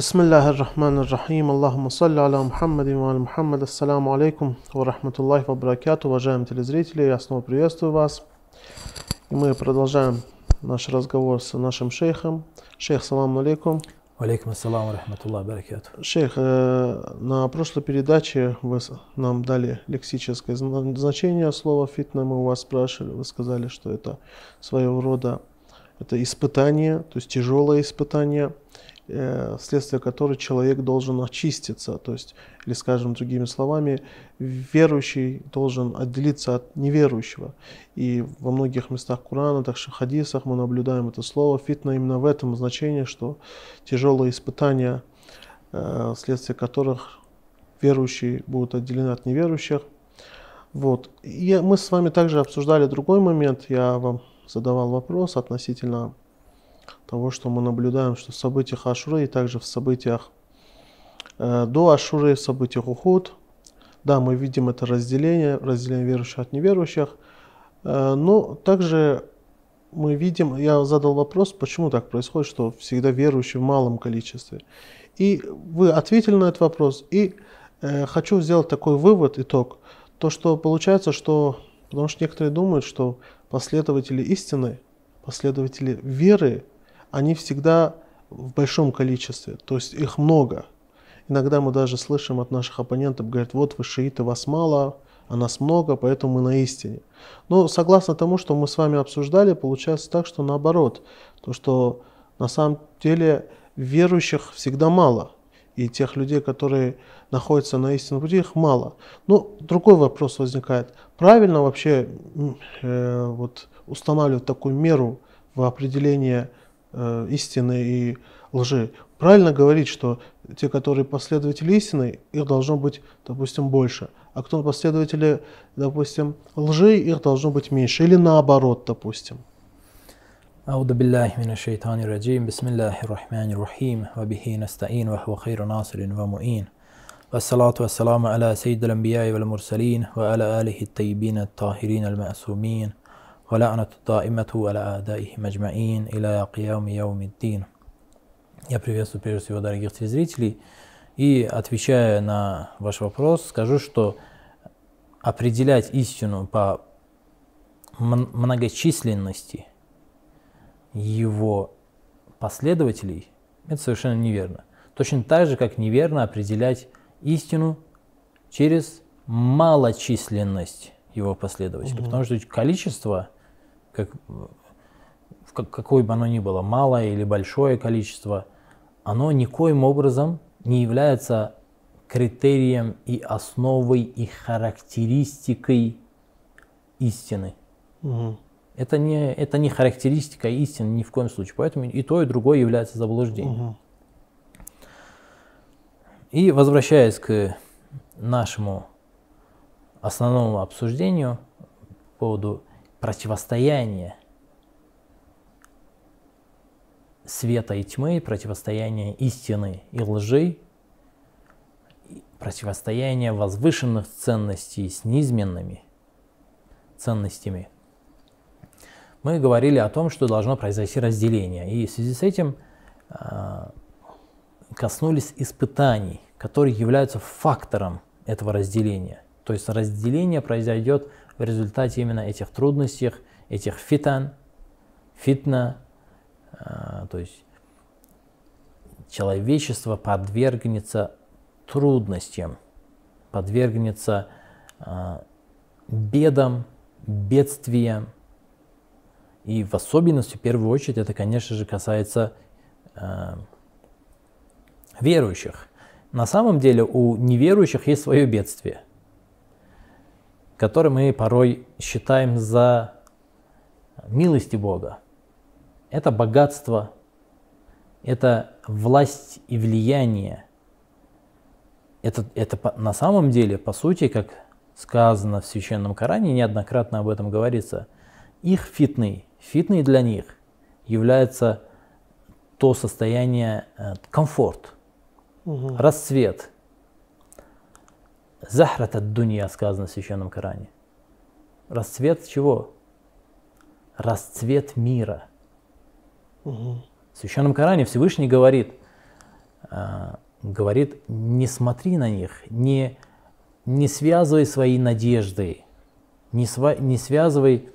بسم الله الرحمن الرحيم اللهم صل على محمد وعلى محمد Ассаламу алейкум ва рахматуллахи ва баракату Уважаемые телезрители, я снова приветствую вас. И мы продолжаем наш разговор с нашим шейхом. Шейх, салам алейкум. Алейкум ассалам рахматуллах баракату. Шейх, э, на прошлой передаче вы нам дали лексическое значение слова фитна. Мы у вас спрашивали, вы сказали, что это своего рода это испытание, то есть тяжелое испытание. Э, вследствие которой человек должен очиститься, то есть, или скажем другими словами, верующий должен отделиться от неверующего. И во многих местах Корана, также в хадисах мы наблюдаем это слово фитна именно в этом значении, что тяжелые испытания, э, вследствие которых верующие будут отделены от неверующих. Вот. И мы с вами также обсуждали другой момент, я вам задавал вопрос относительно того, что мы наблюдаем, что в событиях Ашуры и также в событиях э, до Ашуры, в событиях Ухуд, да, мы видим это разделение, разделение верующих от неверующих, э, но также мы видим, я задал вопрос, почему так происходит, что всегда верующие в малом количестве. И вы ответили на этот вопрос, и э, хочу сделать такой вывод, итог, то, что получается, что, потому что некоторые думают, что последователи истины, последователи веры, они всегда в большом количестве, то есть их много. Иногда мы даже слышим от наших оппонентов, говорят, вот вы шииты, вас мало, а нас много, поэтому мы на истине. Но согласно тому, что мы с вами обсуждали, получается так, что наоборот, то что на самом деле верующих всегда мало, и тех людей, которые находятся на истинном пути, их мало. Но другой вопрос возникает. Правильно вообще э, вот, устанавливать такую меру в определении э, истины и лжи. Правильно говорить, что те, которые последователи истины, их должно быть, допустим, больше. А кто последователи, допустим, лжи, их должно быть меньше. Или наоборот, допустим. أعوذ بالله من الشيطان الرجيم بسم الله الرحمن الرحيم وبه نستعين وهو خير ناصر ومعين والصلاة والسلام على سيد الأنبياء والمرسلين وعلى آله الطيبين الطاهرين المعصومين ولعنة الدائمة على أعدائهم أجمعين إلى قيام يوم الدين. Я приветствую прежде всего дорогих телезрителей и отвечая на ваш вопрос, скажу, что определять истину по многочисленности его последователей, это совершенно неверно. Точно так же, как неверно определять истину через малочисленность его последователей. Угу. Потому что количество как, какое бы оно ни было, малое или большое количество, оно никоим образом не является критерием и основой и характеристикой истины. Угу. Это, не, это не характеристика истины ни в коем случае. Поэтому и то, и другое является заблуждением. Угу. И возвращаясь к нашему основному обсуждению по поводу противостояние света и тьмы, противостояние истины и лжи, противостояние возвышенных ценностей с низменными ценностями. Мы говорили о том, что должно произойти разделение. И в связи с этим э, коснулись испытаний, которые являются фактором этого разделения. То есть разделение произойдет в результате именно этих трудностей, этих фитан, фитна, а, то есть человечество подвергнется трудностям, подвергнется а, бедам, бедствиям. И в особенности, в первую очередь, это, конечно же, касается а, верующих. На самом деле у неверующих есть свое бедствие – который мы порой считаем за милости Бога. Это богатство, это власть и влияние. Это, это на самом деле, по сути, как сказано в Священном Коране, неоднократно об этом говорится, их фитный, фитный для них является то состояние, э, комфорт, угу. расцвет, Захрат от дунья сказано в Священном Коране. Расцвет чего? Расцвет мира. Угу. В Священном Коране Всевышний говорит, э, говорит, не смотри на них, не, не связывай свои надежды, не, сва, не связывай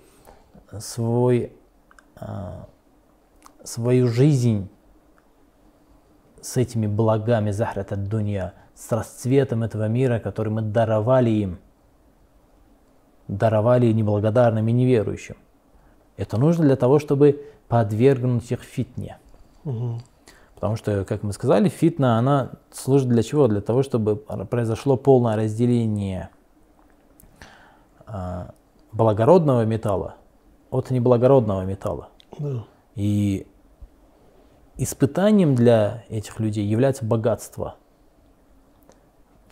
свой, э, свою жизнь с этими благами захрат от дунья, с расцветом этого мира, который мы даровали им, даровали неблагодарным и неверующим. Это нужно для того, чтобы подвергнуть их фитне. Угу. Потому что, как мы сказали, фитна, она служит для чего? Для того, чтобы произошло полное разделение э, благородного металла от неблагородного металла. Да. И испытанием для этих людей является богатство,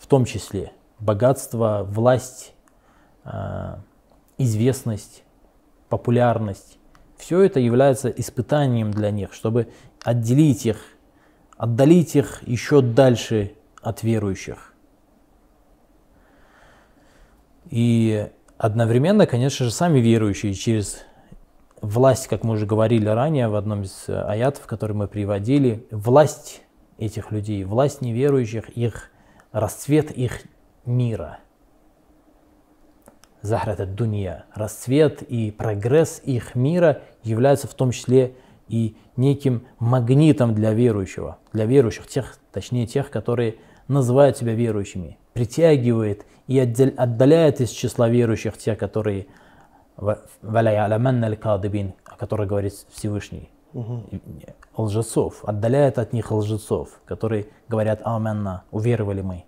в том числе богатство, власть, э, известность, популярность. Все это является испытанием для них, чтобы отделить их, отдалить их еще дальше от верующих. И одновременно, конечно же, сами верующие через власть, как мы уже говорили ранее в одном из аятов, который мы приводили, власть этих людей, власть неверующих, их расцвет их мира. Захрат дунья, расцвет и прогресс их мира являются в том числе и неким магнитом для верующего, для верующих, тех, точнее тех, которые называют себя верующими, притягивает и отдаляет из числа верующих тех, которые о которой говорит Всевышний, Угу. лжецов, отдаляет от них лжецов, которые говорят «Аменна», уверовали мы.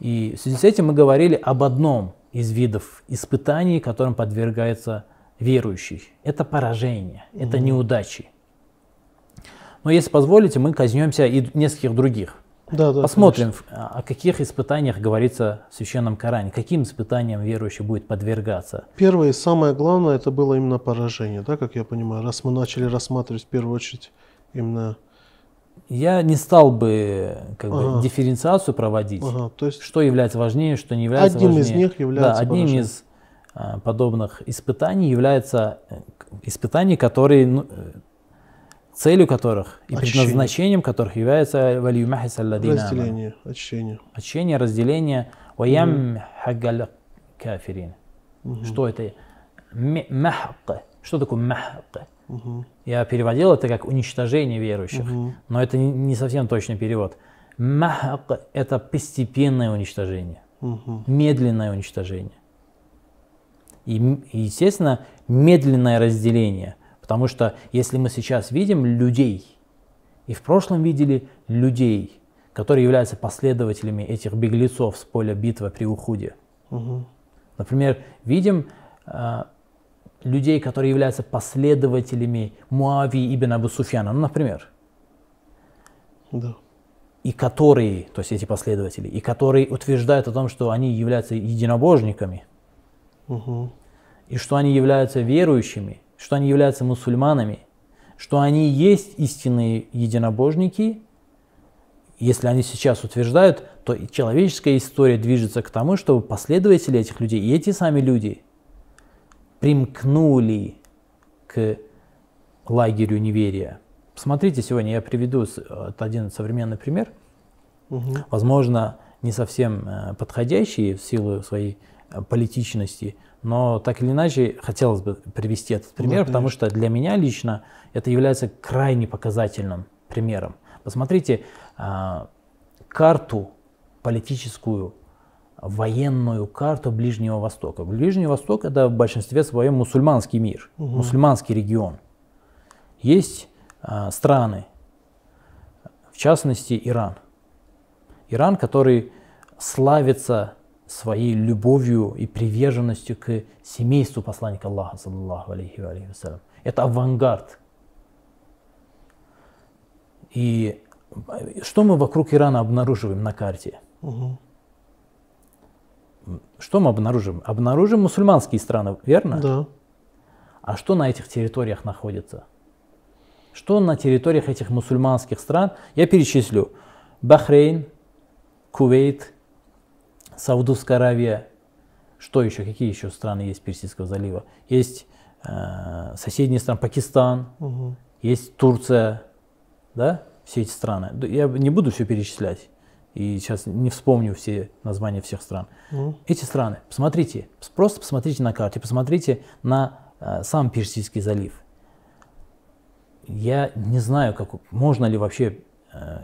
И в связи с этим мы говорили об одном из видов испытаний, которым подвергается верующий. Это поражение, это неудачи. Но если позволите, мы коснемся и нескольких других. Да, да, Посмотрим, о каких испытаниях говорится в Священном Коране, каким испытаниям верующий будет подвергаться. Первое и самое главное, это было именно поражение, да, как я понимаю, раз мы начали рассматривать в первую очередь именно... Я не стал бы как Ага. бы дифференциацию проводить, Ага, то есть что является важнее, что не является Одним важнее. из них является да, одним поражение. из а, подобных испытаний является э, испытания, которые ну, целью которых и Очищение. предназначением которых является аману. разделение, очищение. очищение, разделение, ваям хагал кафирин. Что это? Махк. Что такое махк? Мгм. Я переводил это как уничтожение верующих, Мгм. но это не, совсем точный перевод. Махк – это постепенное уничтожение, Мгм. медленное уничтожение. И, естественно, медленное разделение. Потому что если мы сейчас видим людей, и в прошлом видели людей, которые являются последователями этих беглецов с поля битвы при Ухуде. Мгм. Например, видим а, людей, которые являются последователями Муави ибн Абу Суфьяна, ну, например, Да. и которые, то есть эти последователи, и которые утверждают о том, что они являются единобожниками, Мгм. и что они являются верующими, что они являются мусульманами, что они есть истинные единобожники, если они сейчас утверждают, то и человеческая история движется к тому, чтобы последователи этих людей и эти сами люди примкнули к лагерю неверия. Посмотрите, сегодня я приведу вот один современный пример, Мгм. возможно, не совсем э, подходящий в силу своей э, политичности, но так или иначе хотелось бы привести этот пример, Да, потому что для меня лично это является крайне показательным примером. Посмотрите а, карту политическую, военную карту Ближнего Востока. Ближний Восток это в большинстве своем мусульманский мир, Мгм. мусульманский регион. Есть а, страны, в частности Иран. Иран, который славится своей любовью и приверженностью к семейству посланника Аллаха, саллаллаху алейхи ва алейхи вассалям. Это авангард. И что мы вокруг Ирана обнаруживаем на карте? Мгм. Что мы обнаружим? Обнаружим мусульманские страны, верно? Да. А что на этих территориях находится? Что на территориях этих мусульманских стран? Я перечислю. Бахрейн, Кувейт, Саудовская Аравия. Что еще? Какие еще страны есть Персидского залива? Есть э, соседние страны, Пакистан, Мгм. есть Турция, да? все эти страны. Я не буду все перечислять. И сейчас не вспомню все названия всех стран. Мгм. Эти страны, посмотрите, просто посмотрите на карте, посмотрите на э, сам Персидский залив. Я не знаю, как, можно ли вообще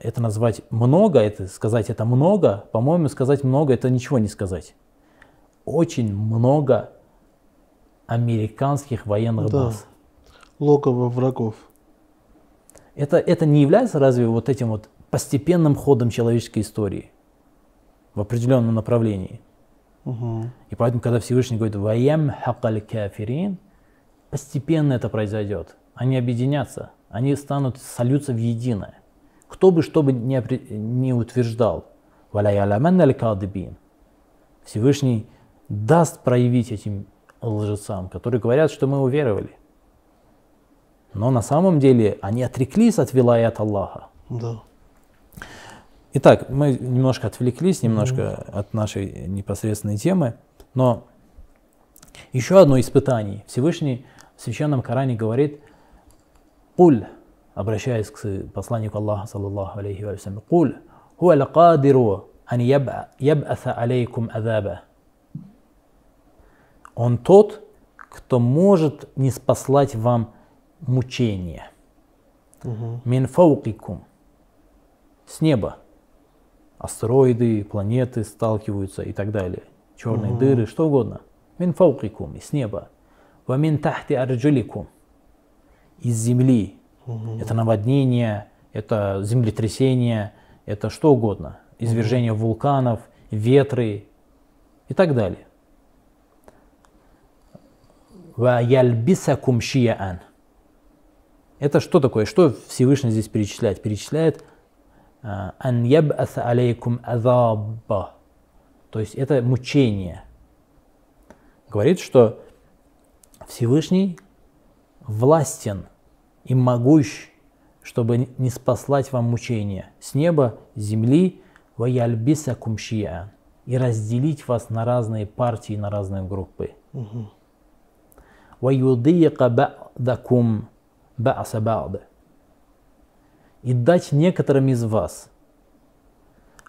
это назвать много, это сказать это много. По-моему, сказать много это ничего не сказать. Очень много американских военных Да. баз. Логово врагов. Это, это не является разве вот этим вот постепенным ходом человеческой истории в определенном направлении? Мгм. И поэтому, когда Всевышний говорит «Ваям хакаль кафирин», постепенно это произойдет. Они объединятся, они станут, сольются в единое. Кто бы что бы не, не утверждал, Всевышний даст проявить этим лжецам, которые говорят, что мы уверовали. Но на самом деле они отреклись от вилаят Аллаха. Да. Итак, мы немножко отвлеклись, немножко от нашей непосредственной темы, но еще одно испытание. Всевышний в Священном Коране говорит, «Куль», обращаясь к посланнику Аллаха, саллаллаху алейхи ва салям, «Куль, хуа лакадиру ан яб- яб'аса алейкум азаба». Он тот, кто может не спаслать вам мучения. Мгм. Мин фаукикум. С неба. Астероиды, планеты сталкиваются и так далее. Черные дыры, что угодно. Мин фаукикум. С неба. Ва мин тахти арджуликум. Из земли. Это наводнение, это землетрясение, это что угодно. Извержение вулканов, ветры и так далее. Ва яльбисакум шияан. Это что такое? Что Всевышний здесь перечисляет? Перечисляет а, ан яб'аса алейкум азаба. То есть это мучение. Говорит, что Всевышний властен и могущ, чтобы не спаслать вам мучения с неба, с земли, ваяльбиса кумшия, и разделить вас на разные партии, на разные группы. Ваюдияка ба'дакум ба'са ба'да. И дать некоторым из вас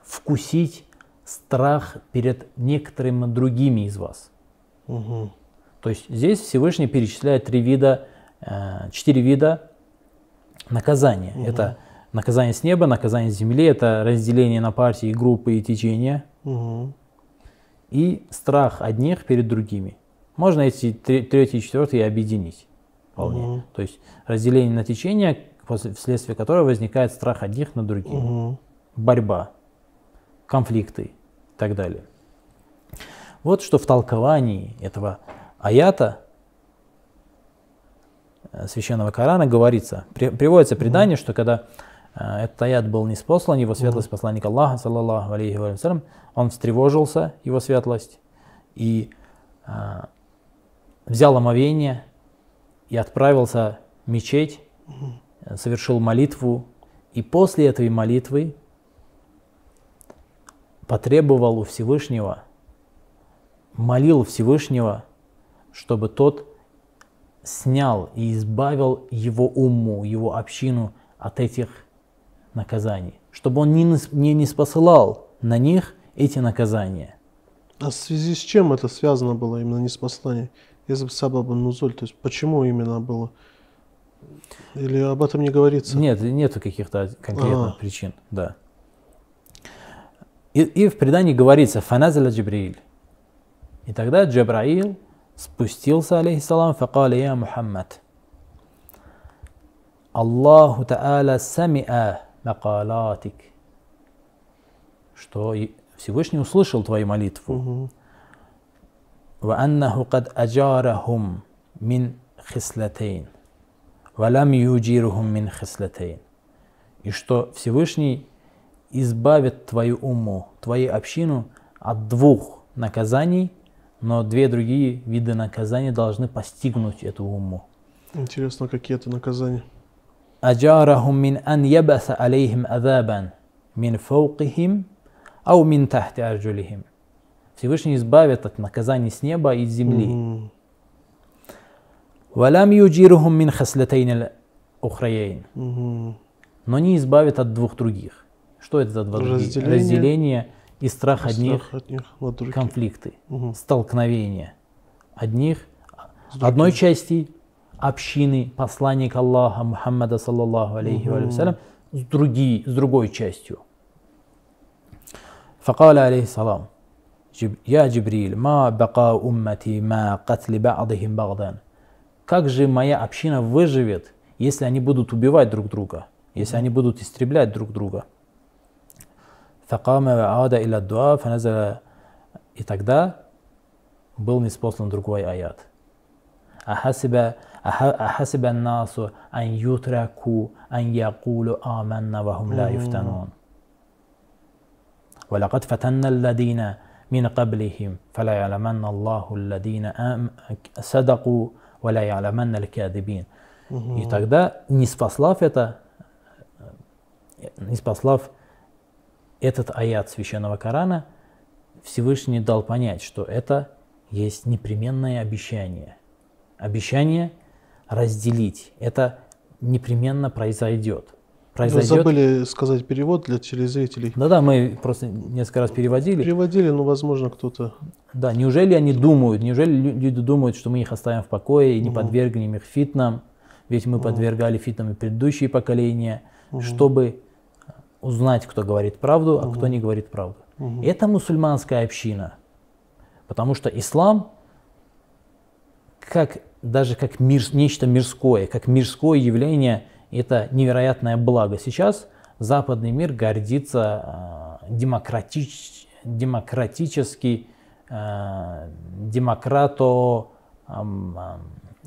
вкусить страх перед некоторыми другими из вас. Угу. То есть здесь Всевышний перечисляет три вида четыре вида наказания. Это наказание с неба, наказание с земли, это разделение на партии, группы и течения, Мгм. и страх одних перед другими. Можно эти третий и четвертый объединить вполне. Мгм. То есть разделение на течение, после, вследствие которого возникает страх одних над другими. Мгм. борьба, конфликты и так далее. Вот что в толковании этого аята э, священного Корана говорится. При- приводится предание, что когда э, этот аят был неспослан, его светлость посланник Аллаха, саллаллаху алейхи ва салям, он встревожился, его светлость, и э, взял омовение и отправился в мечеть, э, совершил молитву, и после этой молитвы потребовал у Всевышнего, молил Всевышнего, чтобы тот снял и избавил его умму, его общину от этих наказаний, чтобы он не, не, не спосылал на них эти наказания. А в связи с чем это связано было именно не с посланием? Если бы сабаба нузуль, то есть почему именно было? Или об этом не говорится? Нет, нету каких-то конкретных Ага. причин, да. И, и в предании говорится «Фаназаля Джибраиль». И тогда Джабраил спустился, алейхиссалам, факаля я Мухаммад. Аллаху Та'аля сами'a макалатик. Что и Всевышний услышал твою молитву. Мгм. وأنه قد أجارهم من خصلتين ولم يجيرهم من خصلتين и что Всевышний избавит твою умму, твою общину от двух наказаний, но две другие виды наказаний должны постигнуть эту умму. Интересно, какие это наказания? أجارهم من أن يبث عليهم عذابا من فوقهم أو من تحت أرجلهم Всевышний избавит от наказаний с неба и с земли. Мгм. ولم يجيرهم من خصلتين الأخريين Мгм. но не избавит от двух других. Что это за два других? Разделение. Разделение и страх Страх одних, от них над другими. конфликты, Мгм. столкновения одних, С другими. одной части общины посланника Аллаха Мухаммада саллаллаху алейхи ва Мгм. салям с, други, с другой частью. فقال عليه السلام «Джиб- «Я Джибриль, ма бака уммати ма катли ба'дихим багдан». Как же моя община выживет, если они будут убивать друг друга, если они будут истреблять друг друга? فقام وعاد إلى الدعاء فنزل И тогда был неспослан другой аят. أحسب أح- أحسب الناس أن يتركوا أن يقولوا آمنا وهم لا يفتنون ولقد فتنا الذين من قبلهم فلا يعلمن الله الذين آم- صدقوا ولا يعلمن الكاذبين И тогда, не спаслав это, э, не спаслав этот аят священного Корана, Всевышний дал понять, что это есть непременное обещание. Обещание разделить. Это непременно произойдет. Вы Произойдет. забыли сказать перевод для телезрителей. Да-да, мы просто несколько раз переводили. Переводили, но, возможно, кто-то... Да, неужели они думают, неужели лю- люди думают, что мы их оставим в покое и не подвергнем их фитнам, ведь мы подвергали фитнам и предыдущие поколения, чтобы узнать, кто говорит правду, а кто не говорит правду. Это мусульманская община, потому что ислам, как, даже как мир, нечто мирское, как мирское явление, это невероятное благо. Сейчас западный мир гордится э, демократич, демократически, э, демократо ам, ам,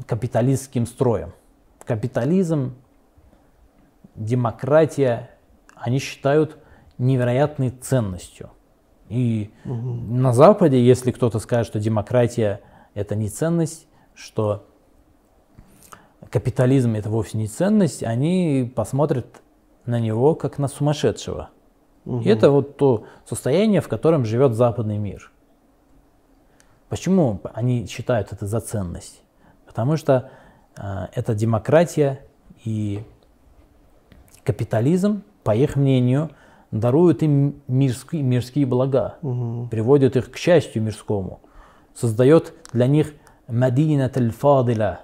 капиталистским строем. Капитализм, демократия, они считают невероятной ценностью. И на Западе, если кто-то скажет, что демократия это не ценность, что капитализм это вовсе не ценность, они посмотрят на него как на сумасшедшего. И это вот то состояние, в котором живет западный мир. Почему они считают это за ценность? Потому что э, это демократия и капитализм, по их мнению, даруют им мирские, мирские блага, приводят их к счастью мирскому, создает для них Мадинат аль-Фадиля.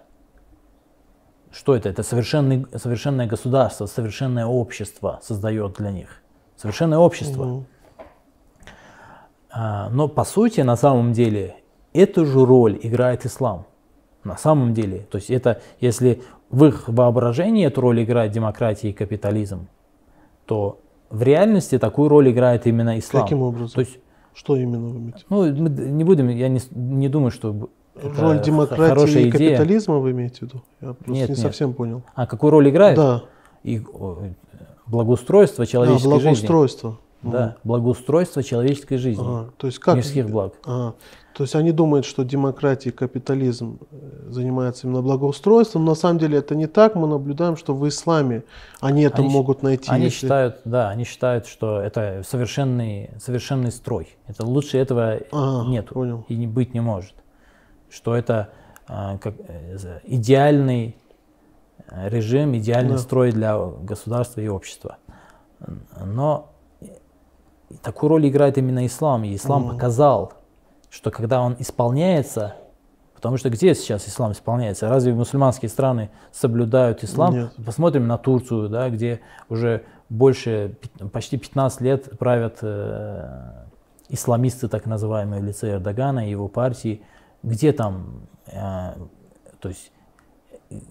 Что это? Это совершенный, совершенное государство, совершенное общество создает для них. Совершенное общество. А, но по сути, на самом деле, эту же роль играет ислам. На самом деле. То есть это, если в их воображении эту роль играет демократия и капитализм, то в реальности такую роль играет именно ислам. Каким образом? То есть, Что именно вы имеете? ну, мы не будем, я не, не думаю, что это Роль демократии хорошая и идея. капитализма вы имеете в виду? Я просто Нет, не нет. совсем понял. А какую роль играет? Да, И благоустройство а, человеческой жизни. благоустройство. Да, благоустройство человеческой жизни, Ага, То есть как? мирских благ. Ага. То есть они думают, что демократия и капитализм э, занимаются именно благоустройством. но На самом деле это не так. Мы наблюдаем, что в исламе они это Они могут найти. Они если- считают, да, они считают, что это совершенный, совершенный строй. Это лучше этого Ага, нет понял. и не быть не может. Что это а, как, э, идеальный э, режим, идеальный Да. строй для государства и общества. Но такую роль играет именно ислам. И ислам показал, что когда он исполняется, потому что где сейчас ислам исполняется? Разве мусульманские страны соблюдают ислам? Нет. Посмотрим на Турцию, да, где уже больше, почти 15 лет правят э, исламисты, так называемые, в лице Эрдогана и его партии. Где там, э, то есть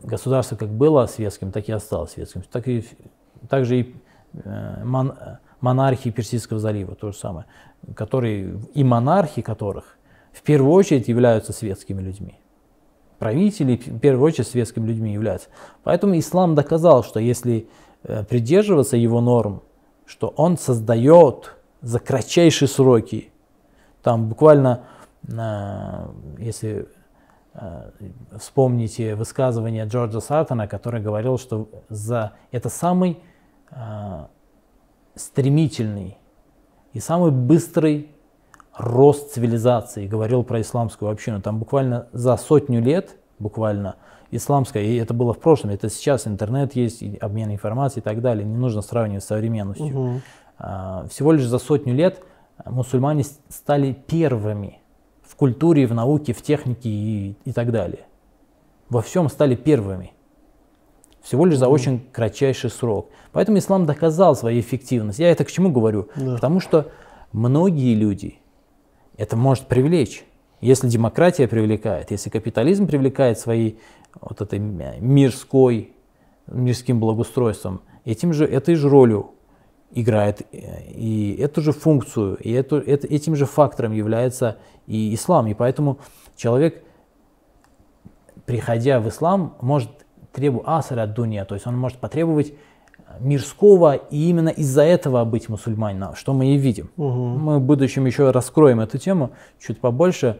государство как было светским, так и осталось светским. Так и, также и э, мон- э, монархии Персидского залива, то же самое, которые, и монархи которых в первую очередь являются светскими людьми. Правители в первую очередь светскими людьми являются. Поэтому ислам доказал, что если э, придерживаться его норм, что он создает за кратчайшие сроки, там буквально, э, если э, вспомните высказывание Джорджа Сартона, который говорил, что за это самый стремительный и самый быстрый рост цивилизации, говорил про исламскую общину. Там буквально за сотню лет буквально исламская, и это было в прошлом, это сейчас интернет есть, обмен информацией и так далее, не нужно сравнивать с современностью. Угу. Всего лишь за сотню лет мусульмане стали первыми в культуре, в науке, в технике и, и так далее. Во всем стали первыми. Всего лишь за очень кратчайший срок. Поэтому ислам доказал свою эффективность. Я это к чему говорю? Да. Потому что многие люди это может привлечь. Если демократия привлекает, если капитализм привлекает своей вот этой мирской, мирским благоустройством, этим же, этой же ролью играет и эту же функцию, и эту, это, этим же фактором является и ислам. И поэтому человек, приходя в ислам, может требовать асара от дуния, то есть он может потребовать мирского и именно из-за этого быть мусульманином, что мы и видим. Угу. Мы в будущем еще раскроем эту тему чуть побольше.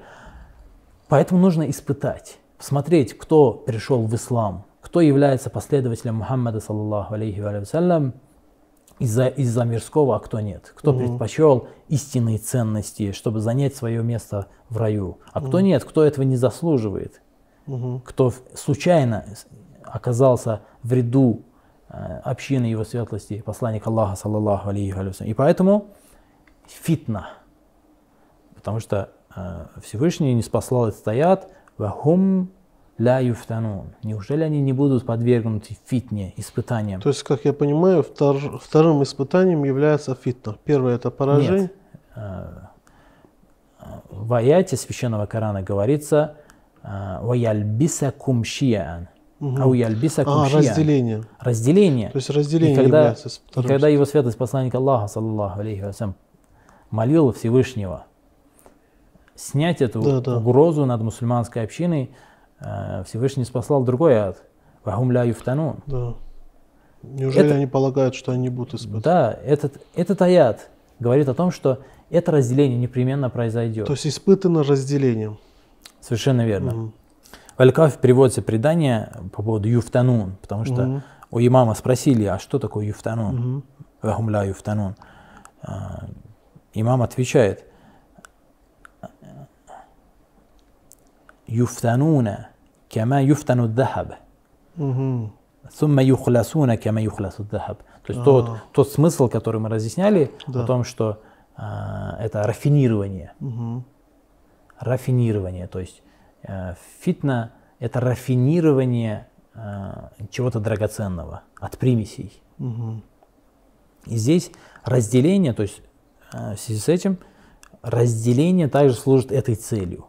Поэтому нужно испытать, посмотреть, кто пришел в ислам, кто является последователем Мухаммада, саллаллаху алейхи вассалям, из-за из мирского, а кто нет. Кто угу. предпочел истинные ценности, чтобы занять свое место в раю, а кто угу. нет, кто этого не заслуживает, угу. кто случайно оказался в ряду Э, общины его светлости, посланник Аллаха, саллаллаху алейхи ва И поэтому фитна, потому что э, Всевышний не спаслал этот аят, вахум ля юфтанун. Неужели они не будут подвергнуты фитне, испытаниям? То есть, как я понимаю, втор, вторым испытанием является фитна. Первое это поражение. Нет. Э, в аяте священного Корана говорится «Ваяльбисакум шияан» Угу. А, разделение. Разделение. То есть разделение и когда, и когда его святость посланник Аллаха, саллаллаху алейхи вассалям, молил Всевышнего снять эту да, да. угрозу над мусульманской общиной, э, Всевышний спасал другой ад. Вахум ля юфтанун. Да. Неужели это, они полагают, что они будут испытаны? Да, этот, этот аят говорит о том, что это разделение непременно произойдет. То есть испытано разделением. Совершенно верно. Угу. В Аль-Кафе приводится предание по поводу юфтанун, потому что угу. у имама спросили, а что такое юфтанун? Угу. юфтанун. А, имам отвечает, юфтануна кама юфтану дахаб. Сумма юхласуна кама юхласу дахаб. То есть тот, тот смысл, который мы разъясняли, да. о том, что а, это рафинирование. Угу. Рафинирование, то есть фитна – это рафинирование э, чего-то драгоценного от примесей. Угу. И здесь разделение, то есть э, в связи с этим разделение также служит этой целью.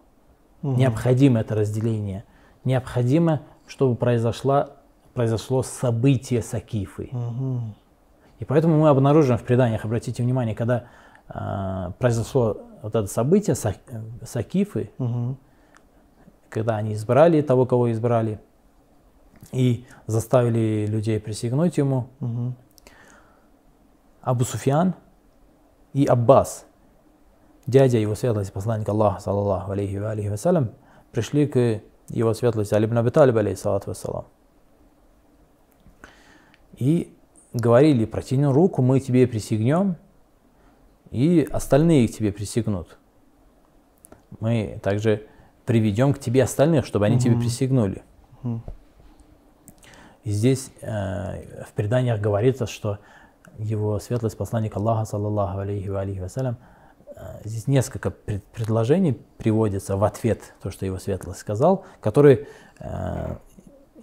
Угу. Необходимо это разделение. Необходимо, чтобы произошло, произошло событие Сакифы. Угу. И поэтому мы обнаружим в преданиях, обратите внимание, когда э, произошло вот это событие Сакифы, угу когда они избрали того, кого избрали, и заставили людей присягнуть ему. Угу. Абу Суфьян и Аббас, дядя его светлости, посланник Аллаха, саллаллаху алейхи ва алейхи вассалям, пришли к его светлости Али ибн Аби Талиб, алейхиссалату вассалам. И говорили, протяни руку, мы тебе присягнем, и остальные к тебе присягнут. Мы также приведем к тебе остальных, чтобы они угу. тебе присягнули. Угу. И здесь э, в преданиях говорится, что его светлость посланник Аллаха, саллаллаху алейхи ва алейхи вассалям, э, здесь несколько пред, предложений приводится в ответ, то, что его светлость сказал, которые э,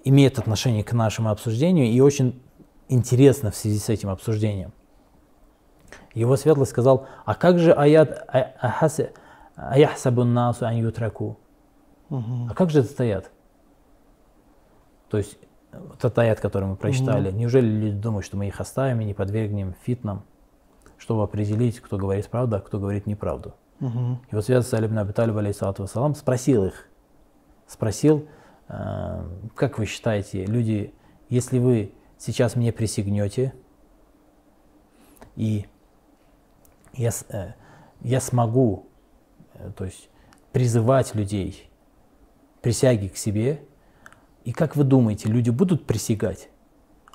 имеют отношение к нашему обсуждению и очень интересно в связи с этим обсуждением. Его светлость сказал, а как же аят «Аяхсабун насу ан ютраку»? Угу. А как же этот аят? То есть вот этот аят, который мы прочитали, угу. неужели люди думают, что мы их оставим и не подвергнем фитнам, чтобы определить, кто говорит правду, а кто говорит неправду? Угу. И вот связь Салиб Набиталиб, алейсалату вассалам, спросил их, спросил, э, как вы считаете, люди, если вы сейчас мне присягнете, и я, э, я смогу, э, то есть призывать людей присяги к себе. И как вы думаете, люди будут присягать?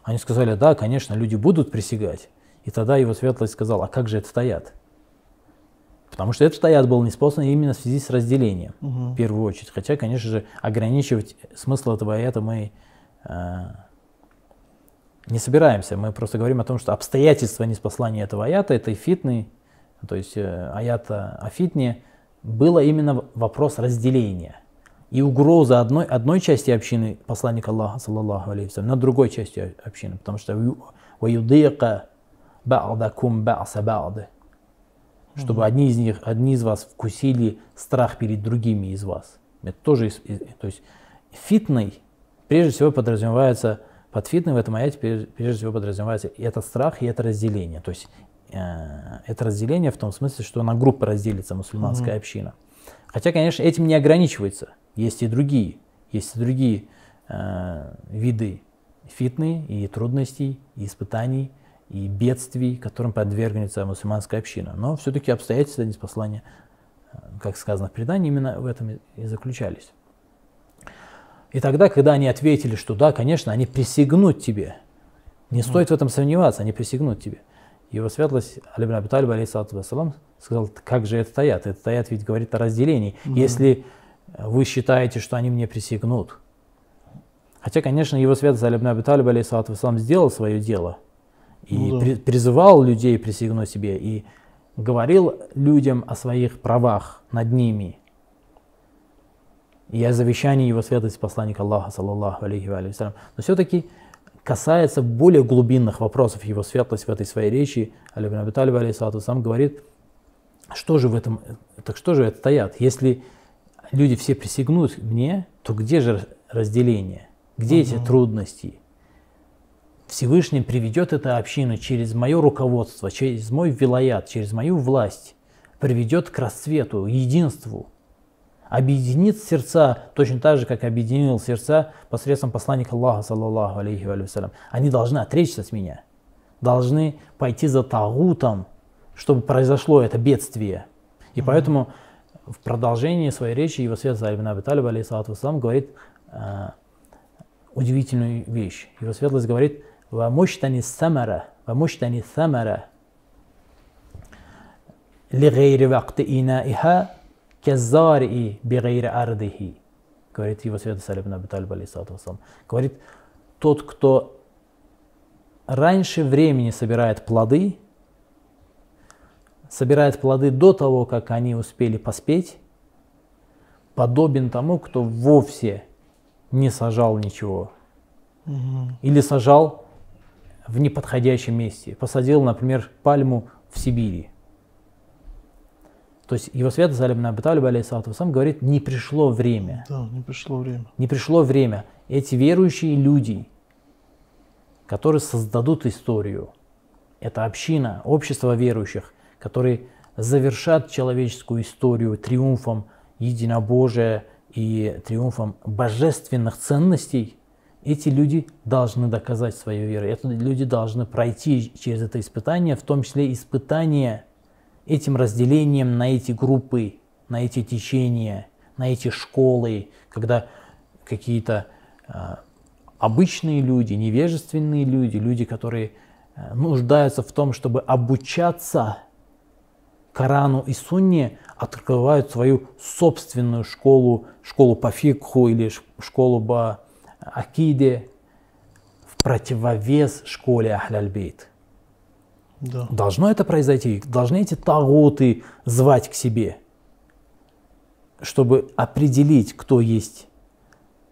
Они сказали, да, конечно, люди будут присягать. И тогда его светлость сказал, а как же это стоят? Потому что этот аят был неспослан именно в связи с разделением, Мгм. в первую очередь. Хотя, конечно же, ограничивать смысл этого аята мы э, не собираемся. Мы просто говорим о том, что обстоятельства неспослания этого аята, этой фитны, то есть э, аята о фитне, было именно вопрос разделения. И угроза одной, одной части общины посланника Аллаха, саллаллаху алейхи над другой частью общины. Потому что «Ваюдыка ба'дакум ба'са ба'ды» чтобы одни из них, одни из вас вкусили страх перед другими из вас. Это тоже, то есть фитной прежде всего подразумевается, под фитной в этом аяте прежде всего подразумевается и этот страх, и это разделение. То есть э, это разделение в том смысле, что на группы разделится мусульманская община. Хотя, конечно, этим не ограничивается. Есть и другие, есть и другие э, виды фитны и трудностей, и испытаний, и бедствий, которым подвергнется мусульманская община. Но все-таки обстоятельства неспослания, э, как сказано в предании, именно в этом и- заключались. И тогда, когда они ответили, что да, конечно, они присягнут тебе, не стоит в этом сомневаться, они присягнут тебе. Его светлость Али ибн Аби Талиб, алейхиссалату вассалам, сказал, как же этот аят? Этот аят ведь говорит о разделении. Если э, вы считаете, что они мне присягнут. Хотя, конечно, его светлость Али ибн Аби Талиб, вассалам, сделал свое дело и Ну да. при- призывал людей присягнуть себе и говорил людям о своих правах над ними. И о завещании его светлости посланника Аллаха, саллаллаху алейхи ва алейхи. Но все-таки касается более глубинных вопросов его светлость в этой своей речи. Али ибн Аби Талиб, алейхиссалату сам говорит, что же в этом, так что же это аят? Если люди все присягнут мне, то где же разделение? Где эти трудности? Всевышний приведет эту общину через мое руководство, через мой вилаят, через мою власть, приведет к расцвету, единству, объединит сердца точно так же, как объединил сердца посредством посланника Аллаха, саллаллаху алейхи ва салям. Они должны отречься от меня, должны пойти за тагутом, чтобы произошло это бедствие. И поэтому в продолжении своей речи его светлость Ибн Абиталиб, алейсалату вассалам, говорит э, удивительную вещь. Его светлость говорит «Ва муштани самара, ва муштани самара, ли гейри вакты инаиха, кезари би гейри ардихи». Говорит его светлость Ибн Абиталиб, алейсалату вассалам. Говорит, тот, кто раньше времени собирает плоды, собирает плоды до того, как они успели поспеть, подобен тому, кто вовсе не сажал ничего. Или сажал в неподходящем месте. Посадил, например, пальму в Сибири. То есть его святость Али ибн Аби Талиб, алейхиссалату вассалам, говорит, не пришло время. Да, не пришло время. Не пришло время. Эти верующие люди, которые создадут историю, это община, общество верующих, которые завершат человеческую историю триумфом единобожия и триумфом божественных ценностей, эти люди должны доказать свою веру. Эти люди должны пройти через это испытание, в том числе испытание этим разделением на эти группы, на эти течения, на эти школы, когда какие-то э, обычные люди, невежественные люди, люди, которые э, нуждаются в том, чтобы обучаться Корану и Сунне, открывают свою собственную школу, школу по фикху или школу по акиде в противовес школе Ахляльбейт. Да. Должно это произойти, должны эти тагуты звать к себе, чтобы определить, кто есть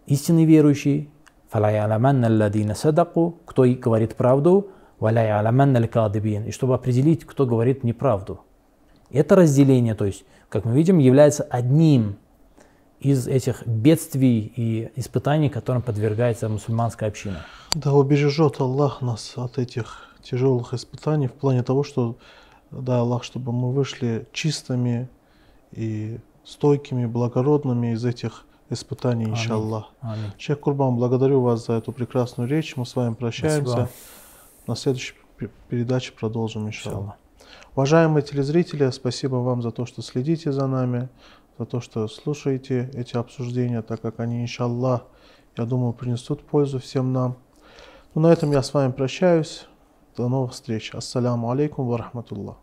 истинный верующий, «Фала я'ламанна алладина садаку», кто и говорит правду, и чтобы определить, кто говорит неправду. Это разделение, то есть, как мы видим, является одним из этих бедствий и испытаний, которым подвергается мусульманская община. Да убережет Аллах нас от этих тяжелых испытаний в плане того, что, да, Аллах, чтобы мы вышли чистыми и стойкими, благородными из этих испытаний, иншаллах. Шейх Курбан, благодарю вас за эту прекрасную речь. Мы с вами прощаемся. Спасибо. На следующей пе- передаче продолжим. Иншаллах. Уважаемые телезрители, спасибо вам за то, что следите за нами, за то, что слушаете эти обсуждения, так как они, иншаллах, я думаю, принесут пользу всем нам. Ну, на этом я с вами прощаюсь. До новых встреч. Ассаляму алейкум ва рахматуллах.